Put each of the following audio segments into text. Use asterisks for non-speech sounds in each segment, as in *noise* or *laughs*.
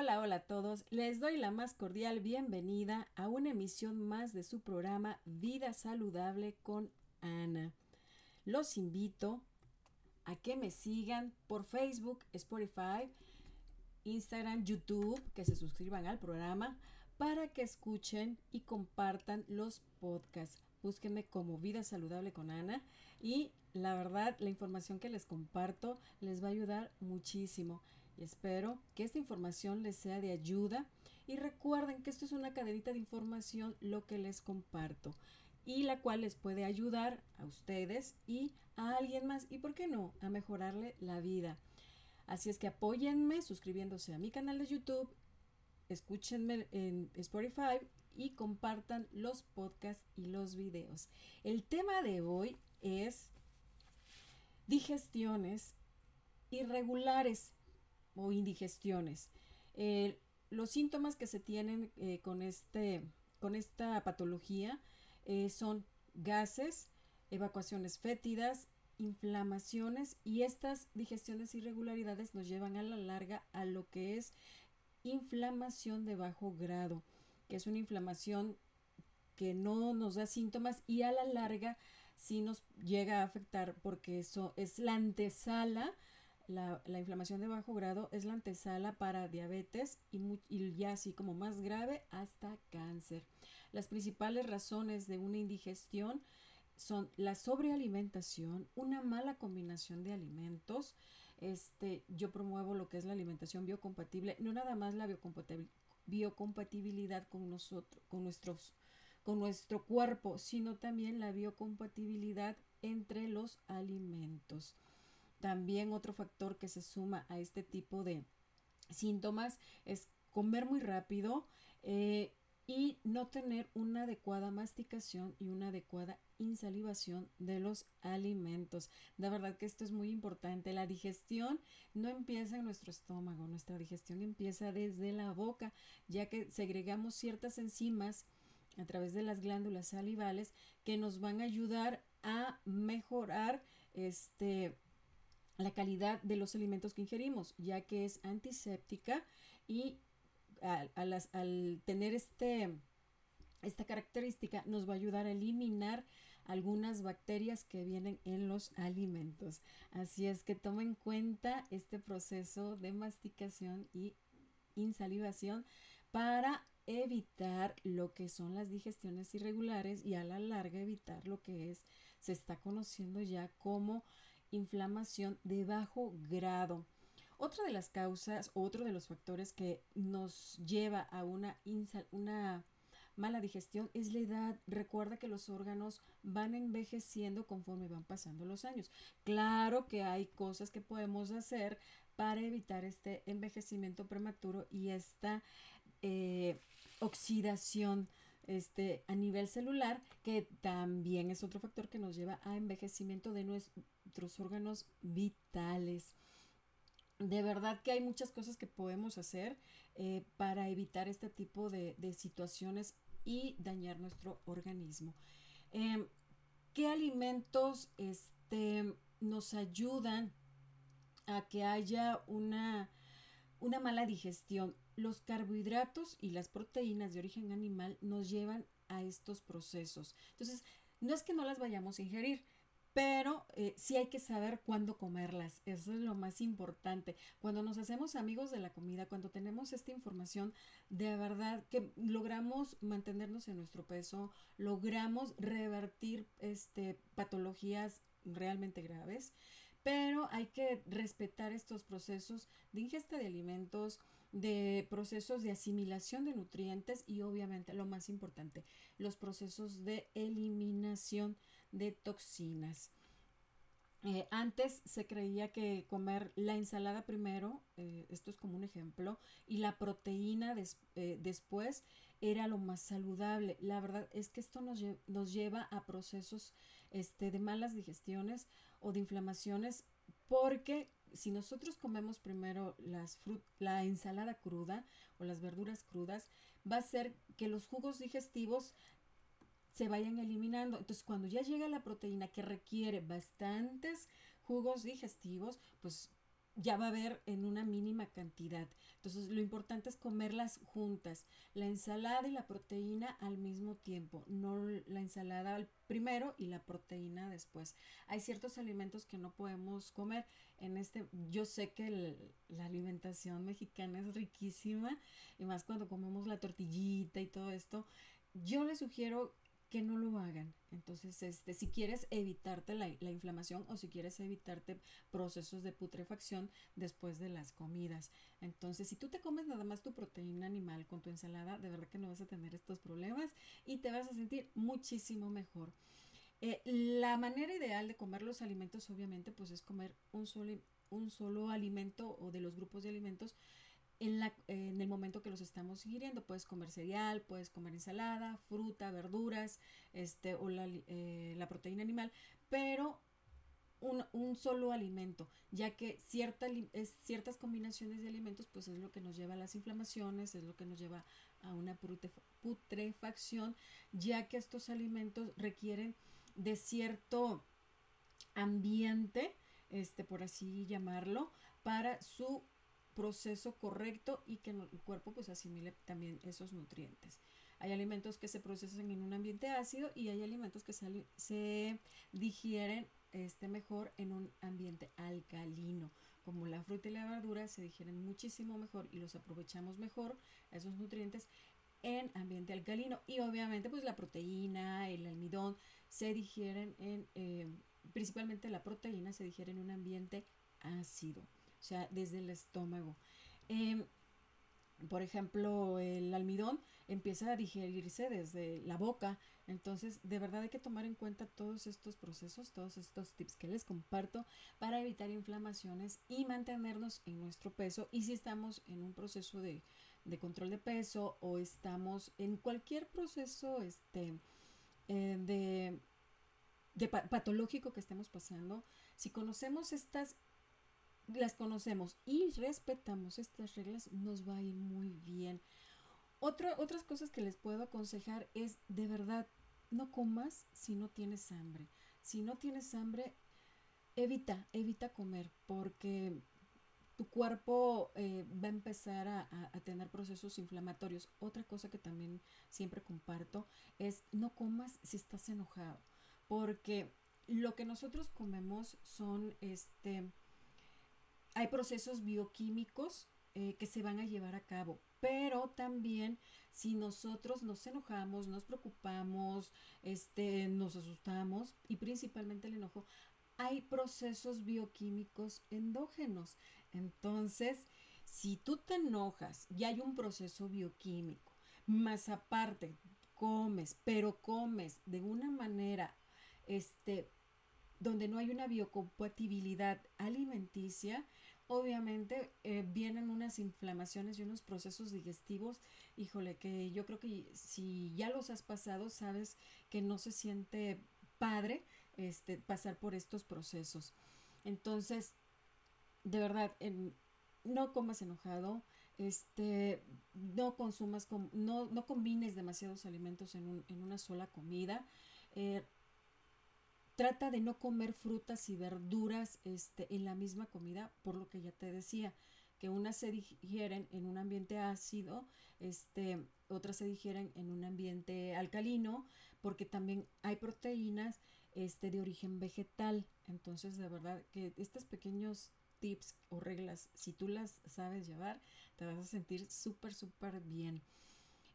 Hola, hola a todos. Les doy la más cordial bienvenida a una emisión más de su programa Vida Saludable con Ana. Los invito a que me sigan por Facebook, Spotify, Instagram, YouTube, que se suscriban al programa para que escuchen y compartan los podcasts. Búsquenme como Vida Saludable con Ana y la verdad la información que les comparto les va a ayudar muchísimo. Espero que esta información les sea de ayuda y recuerden que esto es una cadenita de información lo que les comparto y la cual les puede ayudar a ustedes y a alguien más y, ¿por qué no?, a mejorarle la vida. Así es que apóyenme suscribiéndose a mi canal de YouTube, escúchenme en Spotify y compartan los podcasts y los videos. El tema de hoy es digestiones irregulares o indigestiones. Eh, los síntomas que se tienen eh, con, este, con esta patología eh, son gases, evacuaciones fétidas, inflamaciones y estas digestiones irregularidades nos llevan a la larga a lo que es inflamación de bajo grado, que es una inflamación que no nos da síntomas y a la larga sí nos llega a afectar porque eso es la antesala la, inflamación de bajo grado es la antesala para diabetes y, ya así como más grave hasta cáncer. Las principales razones de una indigestión son la sobrealimentación, una mala combinación de alimentos. Este, yo promuevo lo que es la alimentación biocompatible, no nada más la biocompatibilidad con nosotros, con nuestros con nuestro cuerpo, sino también la biocompatibilidad entre los alimentos. También otro factor que se suma a este tipo de síntomas es comer muy rápido eh, y no tener una adecuada masticación y una adecuada insalivación de los alimentos. De verdad que esto es muy importante. La digestión no empieza en nuestro estómago, nuestra digestión empieza desde la boca, ya que segregamos ciertas enzimas a través de las glándulas salivales que nos van a ayudar a mejorar este la calidad de los alimentos que ingerimos, ya que es antiséptica y al, tener este, esta característica nos va a ayudar a eliminar algunas bacterias que vienen en los alimentos. Así es que toma en cuenta este proceso de masticación y insalivación para evitar lo que son las digestiones irregulares y a la larga evitar lo que es se está conociendo ya como inflamación de bajo grado. Otra de las causas, otro de los factores que nos lleva a una, una mala digestión es la edad. Recuerda que los órganos van envejeciendo conforme van pasando los años. Claro que hay cosas que podemos hacer para evitar este envejecimiento prematuro y esta eh, oxidación este, a nivel celular, que también es otro factor que nos lleva a envejecimiento de nuestros órganos vitales. De verdad que hay muchas cosas que podemos hacer eh, para evitar este tipo de, situaciones y dañar nuestro organismo. Em, ¿Qué alimentos este, nos ayudan a que haya una, una mala digestión? Los carbohidratos y las proteínas de origen animal nos llevan a estos procesos. Entonces, no es que no las vayamos a ingerir, pero eh, sí hay que saber cuándo comerlas. Eso es lo más importante. Cuando nos hacemos amigos de la comida, cuando tenemos esta información, de verdad que logramos mantenernos en nuestro peso, logramos revertir este, patologías realmente graves, pero hay que respetar estos procesos de ingesta de alimentos, de procesos de asimilación de nutrientes y obviamente lo más importante, los procesos de eliminación de toxinas. Eh, antes se creía que comer la ensalada primero, eh, esto es como un ejemplo, y la proteína eh, después era lo más saludable. La verdad es que esto nos, nos lleva a procesos este, de malas digestiones o de inflamaciones porque si nosotros comemos primero las la ensalada cruda o las verduras crudas, va a ser que los jugos digestivos se vayan eliminando. Entonces, cuando ya llega la proteína que requiere bastantes jugos digestivos, pues ya va a haber en una mínima cantidad. Entonces, lo importante es comerlas juntas, la ensalada y la proteína al mismo tiempo, no la ensalada al primero y la proteína después. Hay ciertos alimentos que no podemos comer. En este, yo sé que la alimentación mexicana es riquísima y más cuando comemos la tortillita y todo esto. Yo les sugiero que no lo hagan. Entonces, este, si quieres evitarte la, la, inflamación o si quieres evitarte procesos de putrefacción después de las comidas. Entonces, si tú te comes nada más tu proteína animal con tu ensalada, de verdad que no vas a tener estos problemas y te vas a sentir muchísimo mejor. Eh, la manera ideal de comer los alimentos, obviamente, pues es comer un solo, un solo alimento o de los grupos de alimentos en, la, en el momento que los estamos ingiriendo. Puedes comer cereal, puedes comer ensalada, fruta, verduras, este, o la, eh, la proteína animal, pero un, un, solo alimento, ya que cierta, ciertas combinaciones de alimentos pues es lo que nos lleva a las inflamaciones, es lo que nos lleva a una putrefacción, ya que estos alimentos requieren de cierto ambiente, este, por así llamarlo, para su proceso correcto y que el cuerpo pues asimile también esos nutrientes. Hay alimentos que se procesan en un ambiente ácido y hay alimentos que se, se digieren este, mejor en un ambiente alcalino. Como la fruta y la verdura se digieren muchísimo mejor y los aprovechamos mejor, esos nutrientes, en ambiente alcalino. Y obviamente pues la proteína, el almidón, se digieren en, eh, principalmente la proteína se digiere en un ambiente ácido o sea, desde el estómago. Em, por ejemplo, el almidón empieza a digerirse desde la boca. Entonces, de verdad hay que tomar en cuenta todos estos procesos, todos estos tips que les comparto para evitar inflamaciones y mantenernos en nuestro peso. Y si estamos en un proceso de, control de peso o estamos en cualquier proceso este, eh, de, de patológico que estemos pasando, si conocemos estas las conocemos y respetamos estas reglas, nos va a ir muy bien. otras cosas que les puedo aconsejar es de verdad, no comas si no tienes hambre. Si no tienes hambre, evita, evita comer porque tu cuerpo eh, va a empezar a, a, tener procesos inflamatorios. Otra cosa que también siempre comparto es no comas si estás enojado, porque lo que nosotros comemos son este hay procesos bioquímicos eh, que se van a llevar a cabo, pero también si nosotros nos enojamos, nos preocupamos, este, nos asustamos y principalmente el enojo, hay procesos bioquímicos endógenos. Entonces, si tú te enojas y hay un proceso bioquímico, más aparte comes, pero comes de una manera este donde no hay una biocompatibilidad alimenticia, obviamente eh, vienen unas inflamaciones y unos procesos digestivos, híjole, que yo creo que si ya los has pasado, sabes que no se siente padre este, pasar por estos procesos. Entonces, de verdad, no comas enojado, este, no consumas, no, no combines demasiados alimentos en, en una sola comida. Eh, Trata de no comer frutas y verduras este, en la misma comida, por lo que ya te decía, que unas se digieren en un ambiente ácido, este, otras se digieren en un ambiente alcalino, porque también hay proteínas este, de origen vegetal. Entonces, de verdad que estos pequeños tips o reglas, si tú las sabes llevar, te vas a sentir súper, súper bien.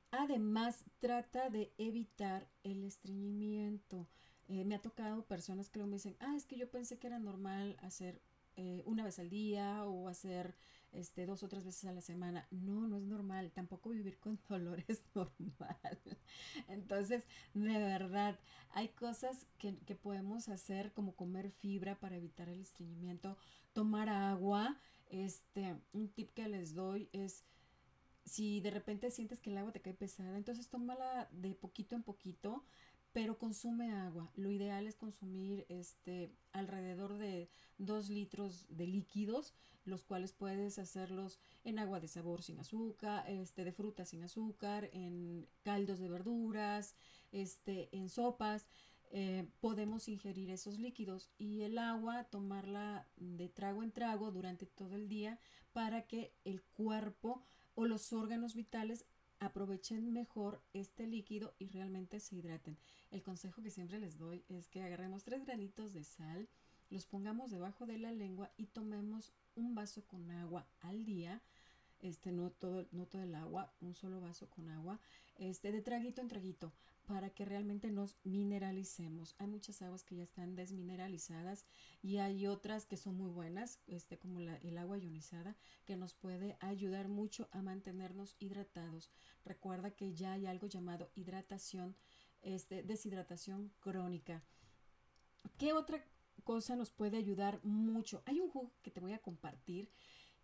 Además, trata de evitar el estreñimiento. Eh, me ha tocado personas que me dicen, ah, es que yo pensé que era normal hacer eh, una vez al día o hacer este, dos o tres veces a la semana. No, no es normal. Tampoco vivir con *laughs* dolor es *laughs* normal. Entonces, de verdad, hay cosas que, que podemos hacer como comer fibra para evitar el estreñimiento, tomar agua. Este, un tip que les doy es si de repente sientes que el agua te cae pesada, entonces tómala de poquito en poquito pero consume agua. Lo ideal es consumir este, alrededor de 2 litros de líquidos, los cuales puedes hacerlos en agua de sabor sin azúcar, este, de frutas sin azúcar, en caldos de verduras, este, en sopas. eh, podemos ingerir esos líquidos y el agua tomarla de trago en trago durante todo el día para que el cuerpo o los órganos vitales aprovechen mejor este líquido y realmente se hidraten. El consejo que siempre les doy es que agarremos tres granitos de sal, los pongamos debajo de la lengua y tomemos un vaso con agua al día este, no todo, no todo el agua, un solo vaso con agua, este, de traguito en traguito, para que realmente nos mineralicemos. Hay muchas aguas que ya están desmineralizadas y hay otras que son muy buenas, este, como el agua ionizada, que nos puede ayudar mucho a mantenernos hidratados. Recuerda que ya hay algo llamado hidratación, este, deshidratación crónica. ¿Qué otra cosa nos puede ayudar mucho? Hay un jugo que te voy a compartir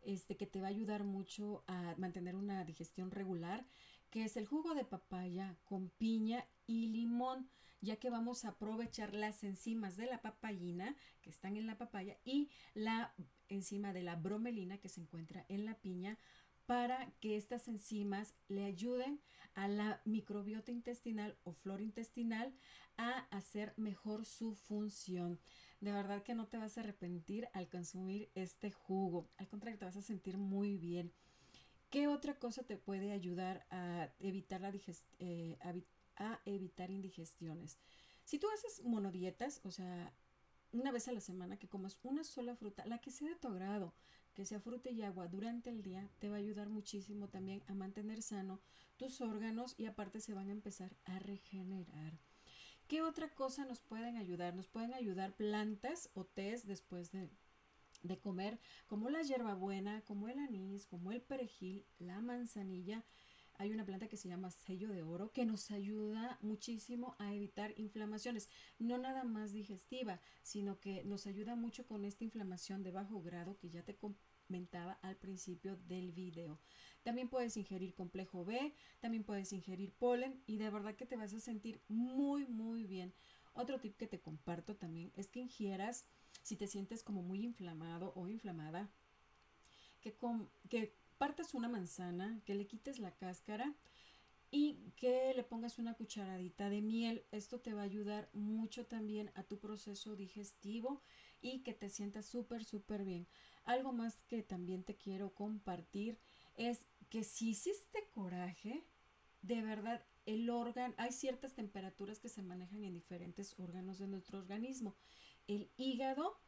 este, que te va a ayudar mucho a mantener una digestión regular, que es el jugo de papaya con piña y limón, ya que vamos a aprovechar las enzimas de la papayina que están en la papaya y la enzima de la bromelina que se encuentra en la piña para que estas enzimas le ayuden a la microbiota intestinal o flora intestinal a hacer mejor su función. De verdad que no te vas a arrepentir al consumir este jugo. Al contrario, te vas a sentir muy bien. ¿Qué otra cosa te puede ayudar a evitar, la eh, a evitar indigestiones? Si tú haces monodietas, o sea, una vez a la semana que comas una sola fruta, la que sea de tu agrado, que sea fruta y agua durante el día, te va a ayudar muchísimo también a mantener sano tus órganos y aparte se van a empezar a regenerar. ¿Qué otra cosa nos pueden ayudar? Nos pueden ayudar plantas o tés después de, comer, como la hierbabuena, como el anís, como el perejil, la manzanilla. Hay una planta que se llama sello de oro que nos ayuda muchísimo a evitar inflamaciones, no nada más digestiva, sino que nos ayuda mucho con esta inflamación de bajo grado que ya te comentaba al principio del video. También puedes ingerir complejo B, también puedes ingerir polen y de verdad que te vas a sentir muy, muy bien. Otro tip que te comparto también es que ingieras, si te sientes como muy inflamado o inflamada, que, que partas una manzana, que le quites la cáscara y que le pongas una cucharadita de miel. Esto te va a ayudar mucho también a tu proceso digestivo y que te sientas súper, súper bien. Algo más que también te quiero compartir es que si hiciste coraje, de verdad, el órgano, hay ciertas temperaturas que se manejan en diferentes órganos de nuestro organismo. El hígado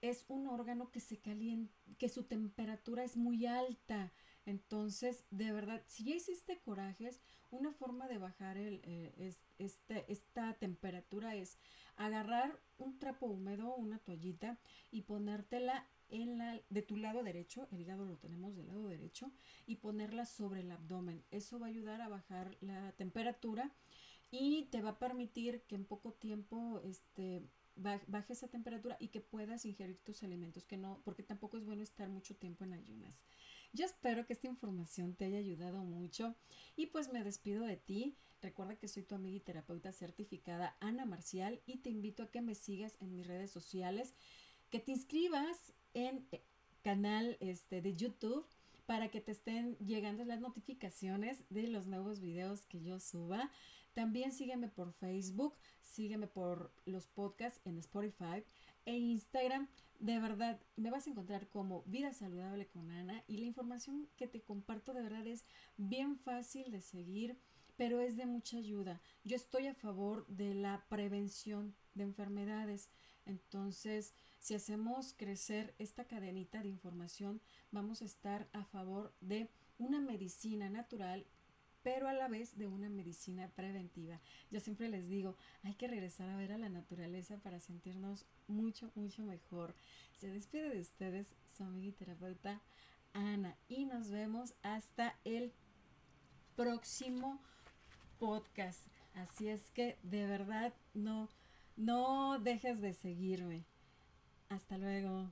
es un órgano que se calienta, que su temperatura es muy alta. Entonces, de verdad, si ya hiciste corajes, una forma de bajar el, eh, este, esta temperatura es agarrar un trapo húmedo, una toallita y ponértela en la, de tu lado derecho, el hígado lo tenemos del lado derecho, y ponerla sobre el abdomen. Eso va a ayudar a bajar la temperatura y te va a permitir que en poco tiempo este, baje esa temperatura y que puedas ingerir tus alimentos, que no, porque tampoco es bueno estar mucho tiempo en ayunas. Yo espero que esta información te haya ayudado mucho y pues me despido de ti. Recuerda que soy tu amiga y terapeuta certificada Ana Marcial y te invito a que me sigas en mis redes sociales, que te inscribas en eh, canal este, de YouTube para que te estén llegando las notificaciones de los nuevos videos que yo suba. También sígueme por Facebook, sígueme por los podcasts en Spotify e Instagram. De verdad, me vas a encontrar como Vida Saludable con Ana y la información que te comparto de verdad es bien fácil de seguir, pero es de mucha ayuda. Yo estoy a favor de la prevención de enfermedades. Entonces, si hacemos crecer esta cadenita de información, vamos a estar a favor de una medicina natural pero a la vez de una medicina preventiva. Yo siempre les digo, hay que regresar a ver a la naturaleza para sentirnos mucho, mucho mejor. Se despide de ustedes su amiga y terapeuta Ana y nos vemos hasta el próximo podcast. Así es que de verdad no no dejes de seguirme. Hasta luego.